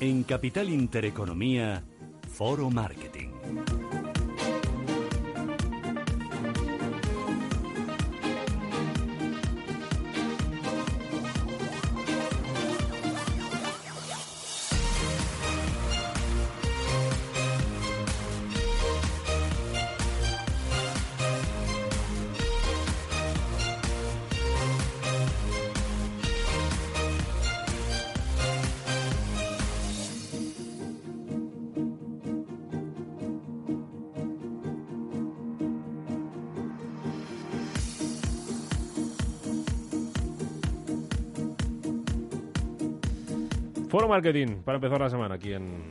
En Capital Intereconomía, Foro Marketing. Foro Marketing, para empezar la semana aquí en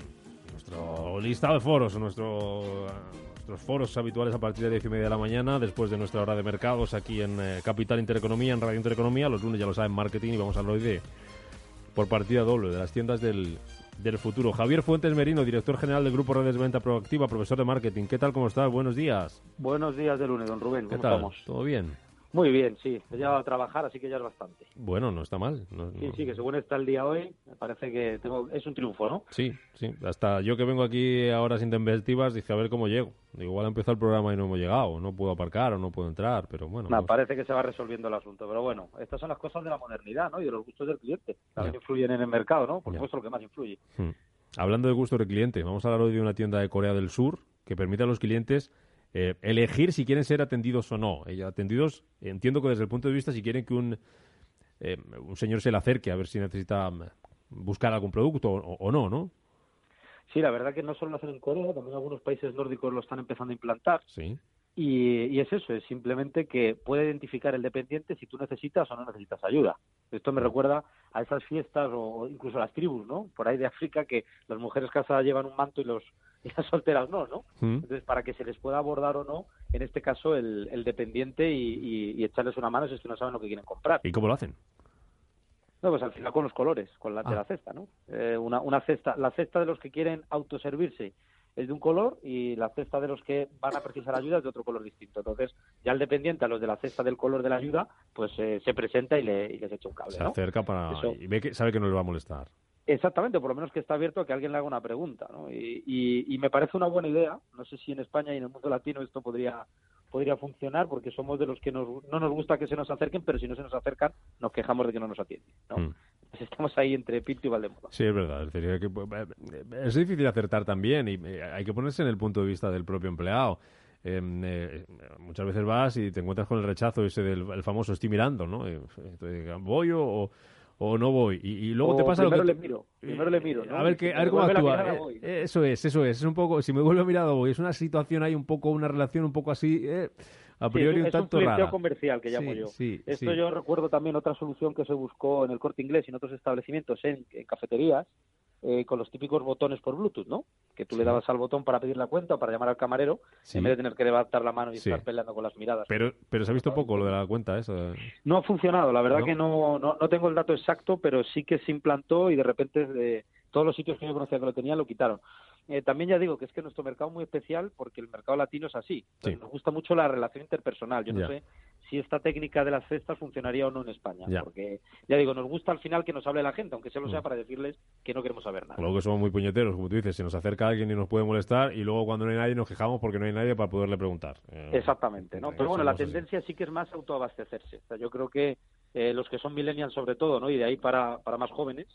nuestro listado de foros, nuestro, nuestros foros habituales a partir de 10 y media de la mañana, después de nuestra hora de mercados aquí en eh, Capital Intereconomía, en Radio Intereconomía. Los lunes ya lo saben, marketing, y vamos a hablar hoy de, por partida doble, de las tiendas del, del futuro. Javier Fuentes Merino, director general del Grupo Redes de Venta Proactiva, profesor de marketing. ¿Qué tal? ¿Cómo estás? Buenos días. Buenos días de lunes, don Rubén. ¿Qué ¿Cómo tal? estamos? ¿Todo bien? Muy bien, sí. He llegado a trabajar, así que ya es bastante. Bueno, no está mal. No- Sí, no- sí, que según está el día hoy, me parece que tengo... es un triunfo, ¿no? Sí, sí. Hasta yo que vengo aquí a horas intempestivas, dije a ver cómo llego. Digo, igual ha empezado el programa y no hemos llegado. No puedo aparcar o no puedo entrar, pero bueno. Me pues- parece que se va resolviendo el asunto, pero bueno, estas son las cosas de la modernidad, ¿no? Y de los gustos del cliente. También influyen en el mercado, ¿no? Por Ya. supuesto, lo que más influye. Hmm. Hablando de gusto del cliente, vamos a hablar hoy de una tienda de Corea del Sur que permite a los clientes eh, elegir si quieren ser atendidos o no. Eh, atendidos, entiendo que desde el punto de vista si quieren que un, eh, un señor se le acerque a ver si necesita mm, buscar algún producto o, o no, ¿no? Sí, la verdad que no solo lo hacen en Corea, también algunos países nórdicos lo están empezando a implantar. Sí. Y, y es eso, es simplemente que puede identificar el dependiente si tú necesitas o no necesitas ayuda. Esto me recuerda a esas fiestas o incluso a las tribus, ¿no? Por ahí de África que las mujeres casadas llevan un manto y los y las solteras no, ¿no? Hmm. Entonces, para que se les pueda abordar o no, en este caso, el, el dependiente y, y- y echarles una mano si es que no saben lo que quieren comprar. ¿Y cómo lo hacen? No, pues al final con los colores, con la de Ah. la cesta, ¿no? Eh, una, una cesta, la cesta de los que quieren autoservirse es de un color y la cesta de los que van a precisar ayuda es de otro color distinto. Entonces, ya el dependiente a los de la cesta del color de la ayuda, pues eh, se presenta y, le, y les echa un cable, Se ¿no? acerca para... Eso. y ve que sabe que no le va a molestar. Exactamente, por lo menos que está abierto a que alguien le haga una pregunta, ¿no? Y, y- y me parece una buena idea. No sé si en España y en el mundo latino esto podría podría funcionar porque somos de los que nos, no nos gusta que se nos acerquen, pero si no se nos acercan nos quejamos de que no nos atienden, ¿no? Pues estamos ahí entre Pinto y Valdemoro. Sí, es verdad. Es, decir, que- eh, es difícil acertar también y eh, hay que ponerse en el punto de vista del propio empleado. Eh, eh, muchas veces vas y te encuentras con el rechazo ese del el famoso estoy mirando, ¿no? Entonces, ¿Voy o, o no voy? Y, y luego O te pasa lo que... le miro, primero le miro, ¿no? A ver, si a ver cómo actúa. Eh. Eso es, eso es. Es un poco, si me vuelve mirado voy. Es una situación ahí un poco, una relación un poco así, eh, a Sí, priori es, un es tanto flirteo rara. comercial que llamo Sí, yo. sí, Esto yo recuerdo también otra solución que se buscó en el Corte Inglés y en otros establecimientos, en, en cafeterías, eh, con los típicos botones por Bluetooth, ¿no? Que tú Sí. le dabas al botón para pedir la cuenta o para llamar al camarero, Sí. en vez de tener que levantar la mano y Sí. estar peleando con las miradas. Pero, pero se ha visto poco lo de la cuenta, eso. No ha funcionado, la verdad ¿No? que no, no, no tengo el dato exacto, pero sí que se implantó y de repente de todos los sitios que yo conocía que lo tenían lo quitaron. Eh, también ya digo que es que nuestro mercado es muy especial porque el mercado latino es así. Sí. Nos gusta mucho la relación interpersonal. Yo no Ya. sé si esta técnica de las cestas funcionaría o no en España, Ya. porque ya digo, nos gusta al final que nos hable la gente, aunque solo sea Mm. para decirles que no queremos saber nada. Luego que somos muy puñeteros, como tú dices, se nos acerca alguien y nos puede molestar y luego cuando no hay nadie nos quejamos porque no hay nadie para poderle preguntar. Eh, Exactamente, ¿no? eh, Pero bueno, la así. tendencia sí que es más autoabastecerse. O sea, yo creo que eh, los que son millennials sobre todo, ¿no? Y de ahí para, para más jóvenes,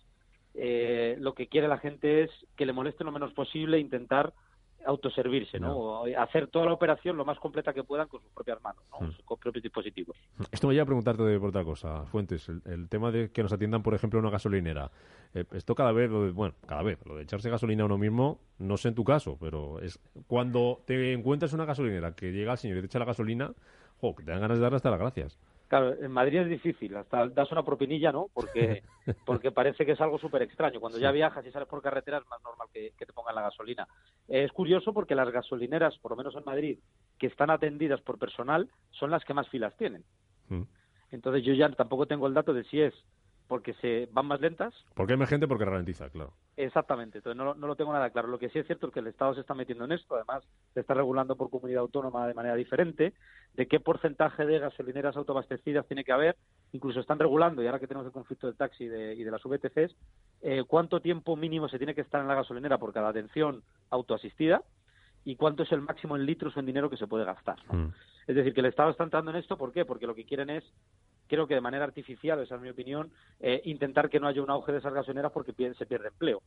eh, lo que quiere la gente es que le moleste lo menos posible e intentar autoservirse, ¿no? O hacer toda la operación lo más completa que puedan con sus propias manos, ¿no? Mm. Con propios dispositivos. Esto me lleva a preguntarte de- por otra cosa, Fuentes, el, el tema de que nos atiendan, por ejemplo, una gasolinera. Eh, esto cada vez, lo de- bueno, cada vez, lo de echarse gasolina a uno mismo, no sé en tu caso, pero es cuando te encuentras una gasolinera que llega el señor y te echa la gasolina, jo, que te dan ganas de darle hasta las gracias. Claro, en Madrid es difícil, hasta das una propinilla, ¿no? Porque, porque parece que es algo súper extraño. Cuando ya viajas y sales por carretera es más normal que, que te pongan la gasolina. Eh, es curioso porque las gasolineras, por lo menos en Madrid, que están atendidas por personal, son las que más filas tienen. Mm. Entonces yo ya tampoco tengo el dato de si es porque se van más lentas. Porque hay más gente, porque ralentiza, claro. Exactamente, entonces no, no, lo tengo nada claro. Lo que sí es cierto es que el Estado se está metiendo en esto, además se está regulando por comunidad autónoma de manera diferente, de qué porcentaje de gasolineras autoabastecidas tiene que haber, incluso están regulando, y ahora que tenemos el conflicto del taxi y de, y de las VTCs, eh, cuánto tiempo mínimo se tiene que estar en la gasolinera por cada atención autoasistida y cuánto es el máximo en litros o en dinero que se puede gastar. Mm. Es decir, que el Estado está entrando en esto, ¿por qué? Porque lo que quieren es creo que de manera artificial, esa es mi opinión, eh, intentar que no haya un auge de esas gasolineras porque se pierde empleo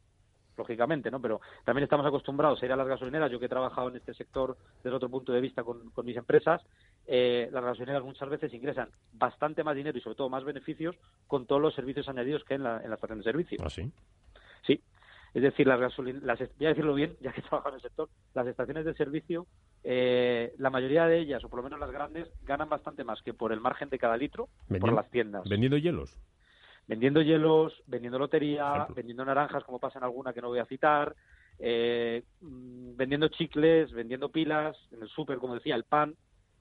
lógicamente, ¿no? Pero también estamos acostumbrados a ir a las gasolineras. Yo que he trabajado en este sector desde otro punto de vista con, mis empresas, eh, las gasolineras muchas veces ingresan bastante más dinero y sobre todo más beneficios con todos los servicios añadidos que hay en la, en la estación de servicio. ¿Ah, sí? Sí. Es decir, las gasolineras, voy a decirlo bien, ya que he trabajado en el sector, las estaciones de servicio, eh, la mayoría de ellas, o por lo menos las grandes, ganan bastante más que por el margen de cada litro por las tiendas. ¿Vendiendo hielos? Vendiendo hielos, vendiendo lotería, vendiendo naranjas, como pasa en alguna que no voy a citar, eh, mm, vendiendo chicles, vendiendo pilas, en el súper, como decía, el pan,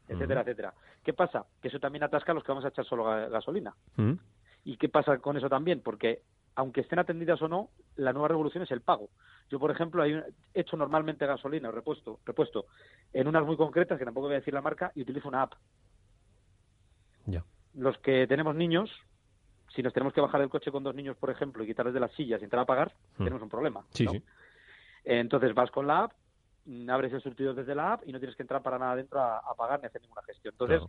etcétera, etcétera. ¿Qué pasa? Que eso también atasca a los que vamos a echar solo gasolina. ¿Y qué pasa con eso también? Porque aunque estén atendidas o no, la nueva revolución es el pago. Yo, por ejemplo, he hecho normalmente gasolina, repuesto, repuesto, en unas muy concretas, que tampoco voy a decir la marca, y utilizo una app. Ya. Los que tenemos niños, si nos tenemos que bajar del coche con dos niños, por ejemplo, y quitarles de las sillas y entrar a pagar, hmm. tenemos un problema. Sí, sí. Entonces vas con la app, abres el surtidor desde la app y no tienes que entrar para nada adentro a, pagar ni hacer ninguna gestión. Entonces,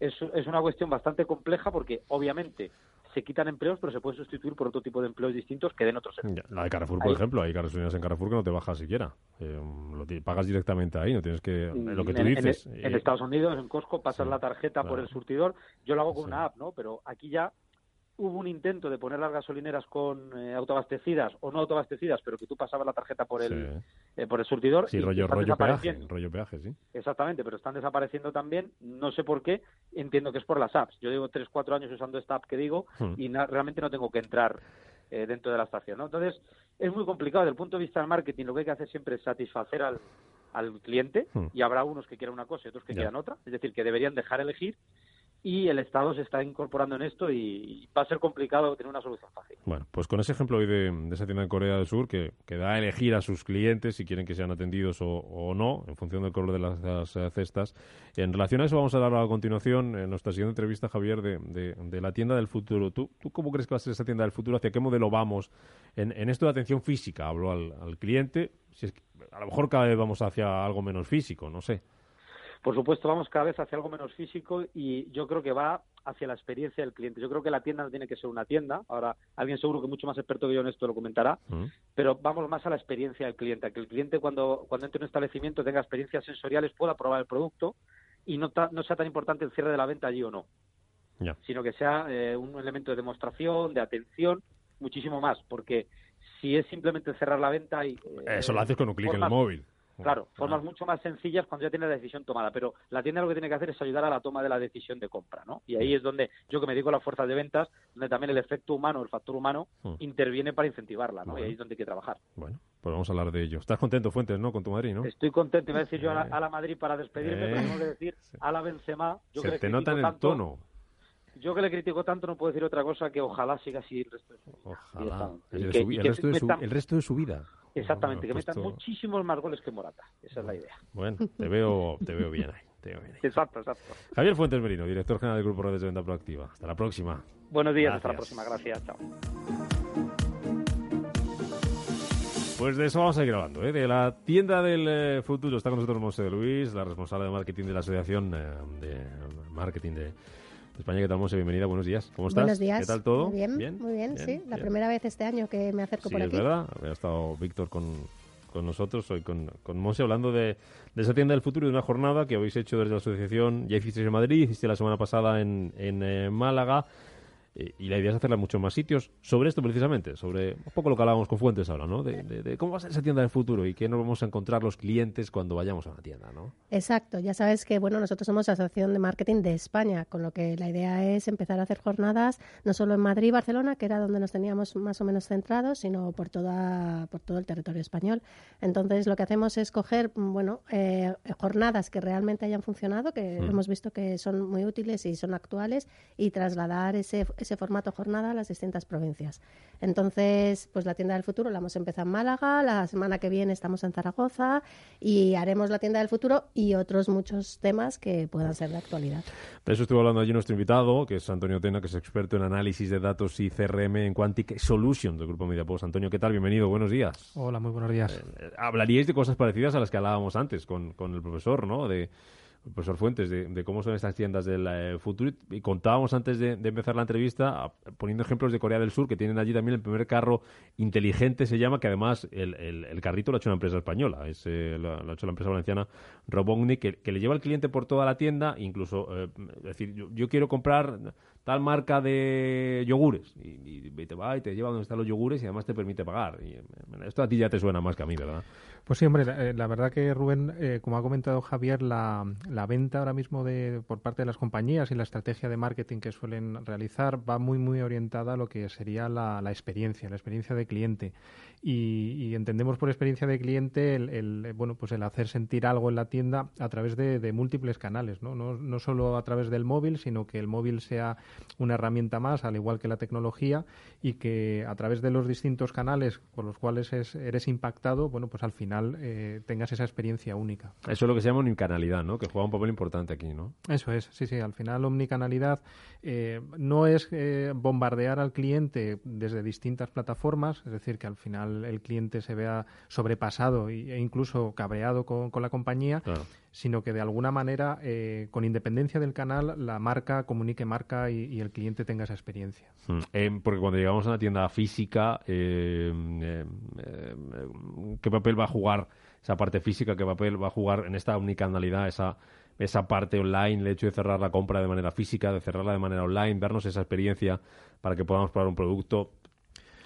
es, es una cuestión bastante compleja porque, obviamente, se quitan empleos, pero se puede sustituir por otro tipo de empleos distintos que den otros servicios. La de Carrefour, por ejemplo, hay gasolineras en Carrefour que no te bajas siquiera. Eh, lo pagas directamente ahí, no tienes que... lo que tú dices. En, Estados Unidos, en Costco, pasas la tarjeta por el surtidor. Yo lo hago con una app, ¿no? Pero aquí ya hubo un intento de poner las gasolineras con eh, autoabastecidas o no autoabastecidas, pero que tú pasabas la tarjeta por el eh, por el surtidor. Sí, rollo, rollo peaje, rollo peaje, sí. Exactamente, pero están desapareciendo también, no sé por qué, entiendo que es por las apps. Yo llevo 3, 4 años usando esta app que digo hmm. y realmente no tengo que entrar eh, dentro de la estación, ¿no? Entonces, es muy complicado desde el punto de vista del marketing, lo que hay que hacer siempre es satisfacer al, al cliente hmm. y habrá unos que quieran una cosa y otros que quieran otra, es decir, que deberían dejar elegir y el Estado se está incorporando en esto y va a ser complicado tener una solución fácil. Bueno, pues con ese ejemplo hoy de, esa tienda en Corea del Sur que, que, da a elegir a sus clientes si quieren que sean atendidos o, no, en función del color de las, eh, cestas. En relación a eso vamos a hablar a continuación en nuestra siguiente entrevista, Javier, de, de, la tienda del futuro. ¿Tú, ¿Tú cómo crees que va a ser esa tienda del futuro? ¿Hacia qué modelo vamos? En, esto de atención física, hablo al, cliente. Si es a lo mejor cada vez vamos hacia algo menos físico, no sé. Por supuesto, vamos cada vez hacia algo menos físico y yo creo que va hacia la experiencia del cliente. Yo creo que la tienda no tiene que ser una tienda. Ahora, alguien seguro que mucho más experto que yo en esto lo comentará, mm. pero vamos más a la experiencia del cliente, a que el cliente cuando, cuando entre en un establecimiento tenga experiencias sensoriales, pueda probar el producto y no, no sea tan importante el cierre de la venta allí o no, sino que sea eh, un elemento de demostración, de atención, muchísimo más, porque si es simplemente cerrar la venta y... Eh, Eso lo haces con un clic en el móvil. Claro, formas mucho más sencillas cuando ya tienes la decisión tomada, pero la tienda lo que tiene que hacer es ayudar a la toma de la decisión de compra, ¿no? Y ahí es donde yo que me dedico a las fuerzas de ventas, donde también el efecto humano, el factor humano, hmm. interviene para incentivarla, ¿no? Y ahí es donde hay que trabajar. Bueno, pues vamos a hablar de ello. ¿Estás contento, Fuentes, no, con tu Madrid, no? Estoy contento, iba a decir yo a la, Madrid para despedirme, pero tengo que decir a la Benzema. Yo Se te nota en el tono yo que le critico tanto no puedo decir otra cosa que ojalá siga así el resto de su vida. Ojalá. El, resto de su, vida. Exactamente, que metan muchísimos más goles que Morata. Esa es la idea. Bueno, te veo, te veo bien ahí. Exacto, exacto. Javier Fuentes Merino, director general del Grupo Redes de Venta Proactiva. Hasta la próxima. Buenos días, hasta la próxima. Gracias, chao. Pues de eso vamos a ir hablando, ¿eh? de la tienda del eh, futuro. Está con nosotros Monse Luis, la responsable de marketing de la Asociación eh, de Marketing de España, ¿qué tal, Monse? Bienvenida, buenos días. ¿Cómo estás? Buenos días. ¿Qué tal todo? Muy bien, muy bien, sí. La primera vez este año que me acerco por aquí. es verdad. Había estado Víctor con, con nosotros, hoy con, con Monse, hablando de, de, esa tienda del futuro y de una jornada que habéis hecho desde la asociación. Ya hicisteis en Madrid, hiciste la semana pasada en, en eh, Málaga. Eh, y la idea es hacerla en muchos más sitios sobre esto precisamente, sobre un poco lo que hablábamos con Fuentes ahora, ¿no? De, cómo va a ser esa tienda del futuro y qué nos vamos a encontrar los clientes cuando vayamos a una tienda, ¿no? Exacto, ya sabes que, bueno, nosotros somos Asociación de Marketing de España, con lo que la idea es empezar a hacer jornadas no solo en Madrid y Barcelona, que era donde nos teníamos más o menos centrados, sino por, toda, por todo el territorio español. Entonces, lo que hacemos es coger, bueno, eh, jornadas que realmente hayan funcionado, que mm. hemos visto que son muy útiles y son actuales, y trasladar ese ese formato jornada a las distintas provincias. Entonces, pues la tienda del futuro la hemos empezado en Málaga, la semana que viene estamos en Zaragoza y haremos la tienda del futuro y otros muchos temas que puedan ser de actualidad. De eso estuvo hablando allí nuestro invitado, que es Antonio Tena, que es experto en análisis de datos y CRM en Quantic Solutions del Grupo Mediapost. Antonio, ¿qué tal? Bienvenido, buenos días. Hola, muy buenos días. Eh, hablaríais de cosas parecidas a las que hablábamos antes con, con el profesor, ¿no? De profesor Fuentes, de, cómo son estas tiendas del eh, futuro. Y contábamos antes de, empezar la entrevista, poniendo ejemplos de Corea del Sur, que tienen allí también el primer carro inteligente, se llama, que además el, el, carrito lo ha hecho una empresa española, es, eh, lo, ha hecho la empresa valenciana Robotnik, que, le lleva al cliente por toda la tienda, incluso, eh, es decir, yo, quiero comprar tal marca de yogures, y, te va y te lleva donde están los yogures y además te permite pagar. Y, esto a ti ya te suena más que a mí, ¿verdad? Pues sí, hombre, la, verdad que Rubén, como ha comentado Javier, la, la venta ahora mismo de, por parte de las compañías y la estrategia de marketing que suelen realizar va muy, muy orientada a lo que sería la, la experiencia, la experiencia de cliente y, entendemos por experiencia de cliente el, bueno pues el hacer sentir algo en la tienda a través de, múltiples canales ¿no? ¿no? No, solo a través del móvil sino que el móvil sea una herramienta más al igual que la tecnología y que a través de los distintos canales por los cuales eres impactado bueno pues al final eh, tengas esa experiencia única eso es lo que se llama omnicanalidad ¿no? que juega un papel importante aquí ¿no? eso es sí sí al final omnicanalidad eh, no es eh, bombardear al cliente desde distintas plataformas es decir que al final el cliente se vea sobrepasado e incluso cabreado con, la compañía, sino que de alguna manera, eh, con independencia del canal, la marca comunique marca y, el cliente tenga esa experiencia. Hmm. Eh, porque cuando llegamos a una tienda física, eh, ¿qué papel va a jugar esa parte física? ¿Qué papel va a jugar en esta unicanalidad esa esa parte online, el hecho de cerrar la compra de manera física, de cerrarla de manera online, darnos esa experiencia para que podamos probar un producto.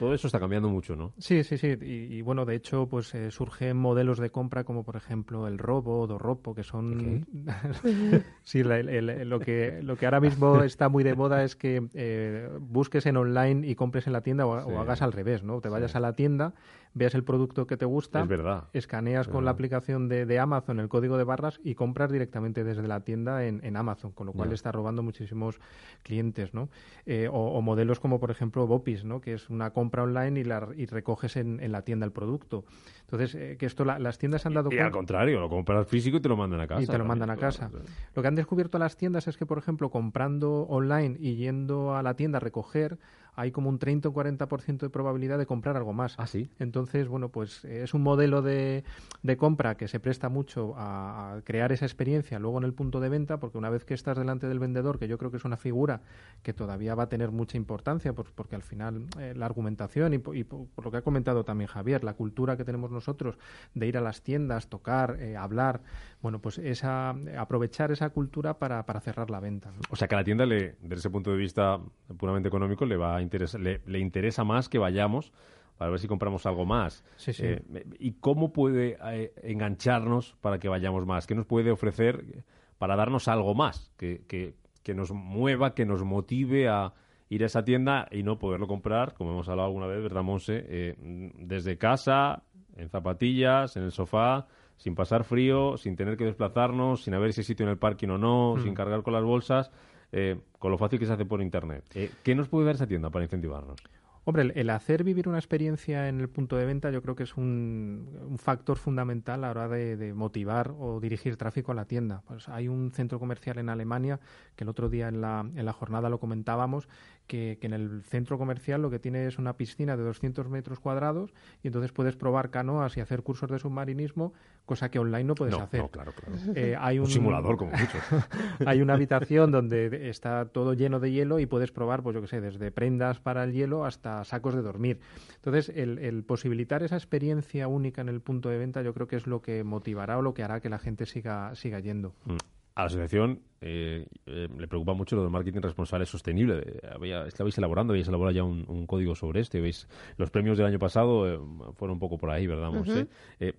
Todo eso está cambiando mucho, ¿no? Sí, sí, sí. Y, bueno, de hecho, pues eh, surgen modelos de compra como, por ejemplo, el Robo o Ropo, que son... sí, lo, que, lo que ahora mismo está muy de moda es que eh, busques en online y compres en la tienda o, hagas al revés, ¿no? Te vayas a la tienda veas el producto que te gusta, es verdad. escaneas con la aplicación de, Amazon el código de barras y compras directamente desde la tienda en, Amazon, con lo cual está robando muchísimos clientes, ¿no? Eh, o, modelos como, por ejemplo, Bopis, ¿no? Que es una compra online y, la, y recoges en, la tienda el producto. Entonces, eh, que esto las tiendas han dado y, al contrario, lo compras físico y te lo mandan a casa. Y te lo mandan a casa. Lo que han descubierto las tiendas es que, por ejemplo, comprando online y yendo a la tienda a recoger, hay como un 30 o 40% de probabilidad de comprar algo más. Ah, sí. Entonces, bueno, pues es un modelo de, de compra que se presta mucho a, crear esa experiencia luego en el punto de venta, porque una vez que estás delante del vendedor, que yo creo que es una figura que todavía va a tener mucha importancia, pues, porque al final eh, la argumentación y, por, lo que ha comentado también Javier, la cultura que tenemos nosotros de ir a las tiendas, tocar, eh, hablar, bueno, pues esa, aprovechar esa cultura para, para cerrar la venta. O sea que a la tienda, le, desde ese punto de vista puramente económico, le va a interesa, le, interesa más que vayamos para ver si compramos algo más. Eh, ¿Y cómo puede eh, engancharnos para que vayamos más? ¿Qué nos puede ofrecer para darnos algo más? Que, que, que, nos mueva, que nos motive a ir a esa tienda y no poderlo comprar, como hemos hablado alguna vez, ¿verdad, Monse? Eh, desde casa, en zapatillas, en el sofá, sin pasar frío, sin tener que desplazarnos, sin haber ese sitio en el parking o no, mm. sin cargar con las bolsas. Eh, con lo fácil que se hace por Internet. Eh, ¿Qué nos puede dar esa tienda para incentivarnos? Hombre, el, hacer vivir una experiencia en el punto de venta yo creo que es un, factor fundamental a la hora de, motivar o dirigir tráfico a la tienda. Pues hay un centro comercial en Alemania que el otro día en la, en la jornada lo comentábamos, que, en el centro comercial lo que tiene es una piscina de 200 metros cuadrados y entonces puedes probar canoas y hacer cursos de submarinismo, cosa que online no puedes hacer. No, claro, claro. Eh, hay un, simulador como muchos. hay una habitación donde está todo lleno de hielo y puedes probar, pues yo qué sé, desde prendas para el hielo hasta sacos de dormir. Entonces, el, posibilitar esa experiencia única en el punto de venta yo creo que es lo que motivará o lo que hará que la gente siga, siga yendo. Mm a la asociación eh, eh, le preocupa mucho lo del marketing responsable sostenible. Eh, había, estabais elaborando, habéis elaborado ya un, código sobre esto. ¿veis? Los premios del año pasado fueron un poco por ahí, ¿verdad?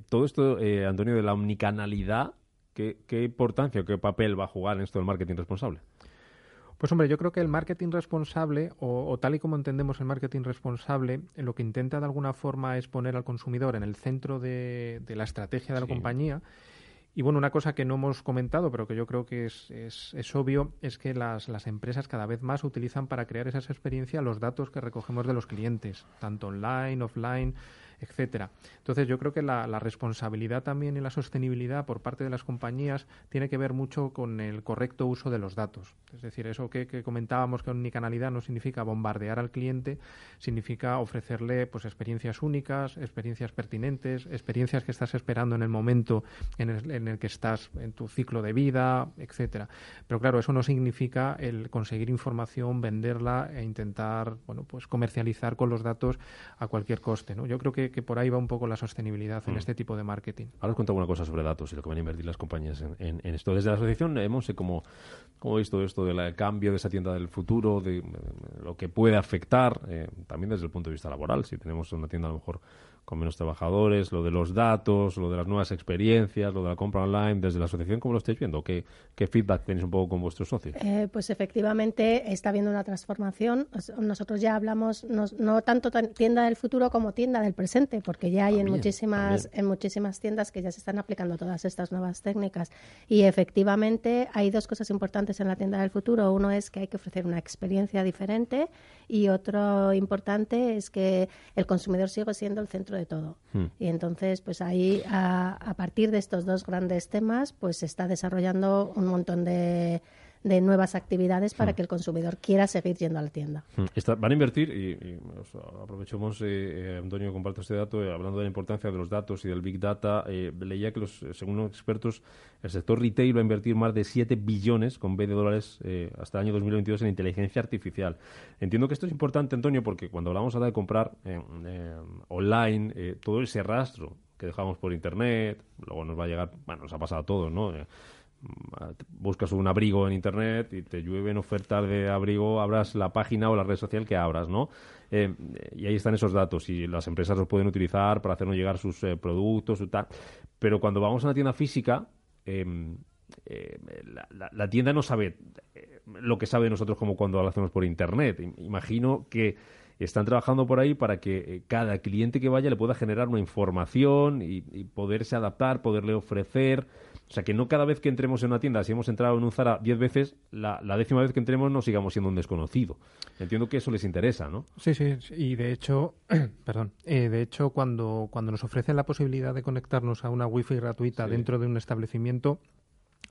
todo esto, Antonio, de la omnicanalidad, ¿qué, ¿qué importancia o qué papel va a jugar en esto del marketing responsable? Pues hombre, yo creo que el marketing responsable, o, tal y como entendemos el marketing responsable, lo que intenta de alguna forma es poner al consumidor en el centro de, la estrategia de la compañía Y bueno, una cosa que no hemos comentado, pero que yo creo que es, es, obvio, es que las, las, empresas cada vez más utilizan para crear esas experiencias los datos que recogemos de los clientes, tanto online, offline, etcétera. Entonces, yo creo que la, responsabilidad también y la sostenibilidad por parte de las compañías tiene que ver mucho con el correcto uso de los datos. Es decir, eso que, comentábamos que omnicanalidad no significa bombardear al cliente, significa ofrecerle pues experiencias únicas, experiencias pertinentes, experiencias que estás esperando en el momento en el, en el que estás en tu ciclo de vida, etcétera. Pero claro, eso no significa el conseguir información, venderla e intentar, bueno, pues comercializar con los datos a cualquier coste, ¿no? Yo creo que que por ahí va un poco la sostenibilidad en mm. este tipo de marketing. Ahora os cuento alguna cosa sobre datos y lo que van a invertir las compañías en, en, esto. Desde la asociación hemos eh, como, como visto esto del cambio de esa tienda del futuro, de, lo que puede afectar, eh, también desde el punto de vista laboral. Si tenemos una tienda a lo mejor con menos trabajadores, lo de los datos, lo de las nuevas experiencias, lo de la compra online, desde la asociación, ¿cómo lo estáis viendo? ¿Qué, qué feedback tenéis un poco con vuestros socios? Eh, pues efectivamente está habiendo una transformación. Nosotros ya hablamos no, no, tanto tienda del futuro como tienda del presente, porque ya hay en muchísimas en muchísimas tiendas que ya se están aplicando todas estas nuevas técnicas. Y efectivamente hay dos cosas importantes en la tienda del futuro. Uno es que hay que ofrecer una experiencia diferente y otro importante es que el consumidor sigue siendo el centro de todo. Hmm. Y entonces, pues ahí, a, a, partir de estos dos grandes temas, pues se está desarrollando un montón de, de nuevas actividades para hmm. que el consumidor quiera seguir yendo a la tienda. Hmm. van a invertir, y, aprovechamos, eh, Antonio, comparto este dato, eh, hablando de la importancia de los datos y del Big Data, eh, leía que los, según los expertos, el sector retail va a invertir más de 7 billones con B de dólares hasta el año 2022 en inteligencia artificial. Entiendo que esto es importante, Antonio, porque cuando hablamos ahora de comprar online, todo ese rastro que dejamos por Internet, luego nos va a llegar, bueno, nos ha pasado a todos, ¿no? Buscas un abrigo en internet y te llueven ofertas de abrigo, abras la página o la red social que abras, ¿no? Eh, y ahí están esos datos y las empresas los pueden utilizar para hacernos llegar sus eh, productos, su tal. Pero cuando vamos a una tienda física, em, eh, la, la, tienda no sabe lo que sabe nosotros como cuando lo hacemos por internet. Imagino que están trabajando por ahí para que cada cliente que vaya le pueda generar una información y, y poderse adaptar, poderle ofrecer o sea, que no cada vez que entremos en una tienda, si hemos entrado en un Zara diez veces, la, décima vez que entremos no sigamos siendo un desconocido. Entiendo que eso les interesa, ¿no? Sí, sí, y de hecho, perdón, eh, de hecho cuando, cuando nos ofrecen la posibilidad de conectarnos a una wifi gratuita dentro de un establecimiento,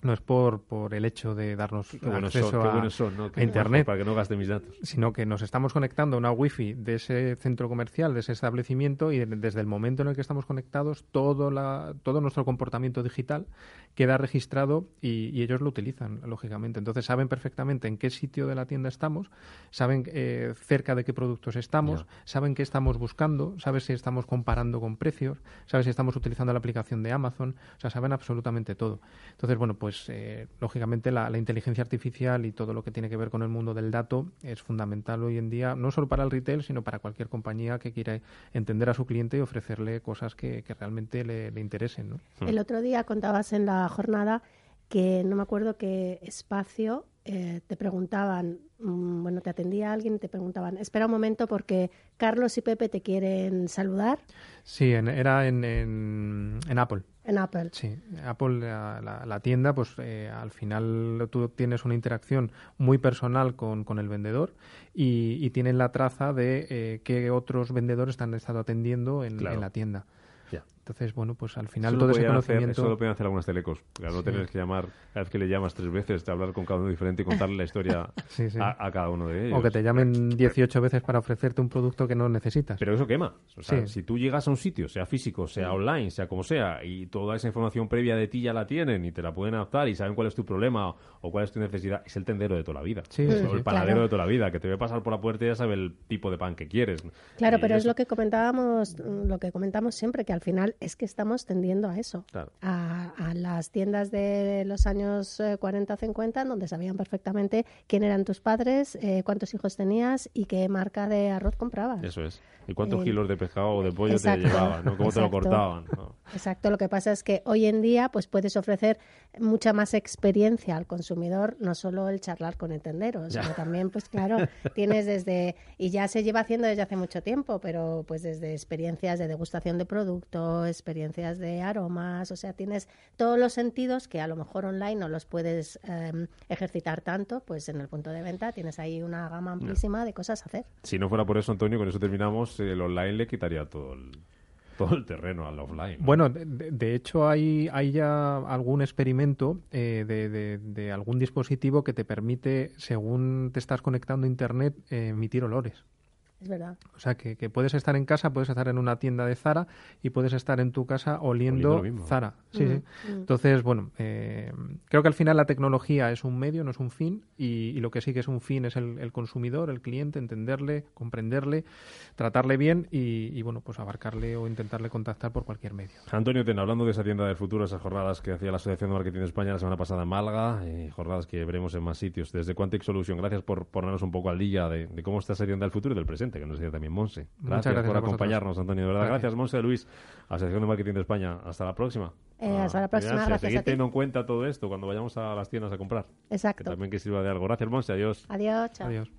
no es por, por el hecho de darnos acceso a, Internet, para que no gaste mis datos, sino que nos estamos conectando a una wifi de ese centro comercial, de ese establecimiento, y desde el momento en el que estamos conectados, todo, la, todo nuestro comportamiento digital queda registrado y, ellos lo utilizan, lógicamente. Entonces saben perfectamente en qué sitio de la tienda estamos, saben eh, cerca de qué productos estamos, saben qué estamos buscando, saben si estamos comparando con precios, saben si estamos utilizando la aplicación de Amazon, o sea, saben absolutamente todo. Entonces, bueno, pues eh, lógicamente la, inteligencia artificial y todo lo que tiene que ver con el mundo del dato es fundamental hoy en día, no solo para el retail, sino para cualquier compañía que quiera entender a su cliente y ofrecerle cosas que, realmente le, le interesen. ¿no? El otro día contabas en la jornada que no me acuerdo qué espacio eh, te preguntaban, mm, bueno, te atendía alguien y te preguntaban, espera un momento porque Carlos y Pepe te quieren saludar. Sí, era en, en, Apple. En Apple. Sí, Apple, la, la, tienda, pues eh, al final tú tienes una interacción muy personal con, con el vendedor y, y, tienen la traza de eh, qué otros vendedores te han estado atendiendo en, en la tienda. Entonces, bueno, pues al final todo ese conocimiento... eso lo pueden hacer algunas telecos. no tener que llamar, cada vez que le llamas tres veces, de hablar con cada uno diferente y contarle la historia a, cada uno de ellos. O que te llamen 18 veces para ofrecerte un producto que no necesitas. Pero eso quema. O sea, si tú llegas a un sitio, sea físico, sea online, sea como sea, y toda esa información previa de ti ya la tienen y te la pueden adaptar y saben cuál es tu problema o cuál es tu necesidad, es el tendero de toda la vida. o el panadero de toda la vida, que te ve pasar por la puerta y ya sabe el tipo de pan que quieres. Claro, pero es lo que comentábamos, lo que comentamos siempre, que al final es que estamos tendiendo a eso, a, las tiendas de los años 40 50 donde sabían perfectamente quién eran tus padres, eh, cuántos hijos tenías y qué marca de arroz comprabas. Eso es. ¿Y cuántos eh, kilos de pescado o de pollo te llevaban? ¿Cómo te lo cortaban? Exacto. Lo que pasa es que hoy en día pues puedes ofrecer mucha más experiencia al consumidor, no solo el charlar con el tendero, sino también, pues claro, tienes desde, y ya se lleva haciendo desde hace mucho tiempo, pero pues desde experiencias de degustación de productos, sonido, experiencias de aromas, o sea, tienes todos los sentidos que a lo mejor online no los puedes em, ejercitar tanto, pues en el punto de venta tienes ahí una gama amplísima de cosas a hacer. Si no fuera por eso, Antonio, con eso terminamos, el online le quitaría todo el, todo el terreno al offline. Bueno, de, hecho hay, hay ya algún experimento eh, de, de, algún dispositivo que te permite, según te estás conectando a Internet, eh, emitir olores. Es verdad. O sea, que, puedes estar en casa, puedes estar en una tienda de Zara y puedes estar en tu casa oliendo, Zara. Sí, sí. Entonces, bueno, eh, creo que al final la tecnología es un medio, no es un fin, y, lo que sí que es un fin es el, consumidor, el cliente, entenderle, comprenderle, tratarle bien y, bueno, pues abarcarle o intentarle contactar por cualquier medio. Antonio Ten, hablando de esa tienda del futuro, esas jornadas que hacía la Asociación de Marketing de España la semana pasada en Málaga, eh, jornadas que veremos en más sitios. Desde Quantic Solution, gracias por ponernos un poco al día de, de cómo está esa tienda del futuro y del presente que nos decía también Monse. Gracias, por acompañarnos, Antonio. De verdad, gracias, gracias Monse Luis, Asociación de Marketing de España. Hasta la próxima. Eh, hasta la próxima. Gracias. Seguir teniendo en cuenta todo esto cuando vayamos a las tiendas a comprar. Exacto. Que también que sirva de algo. Gracias, Monse. Adiós. Adiós. Adiós.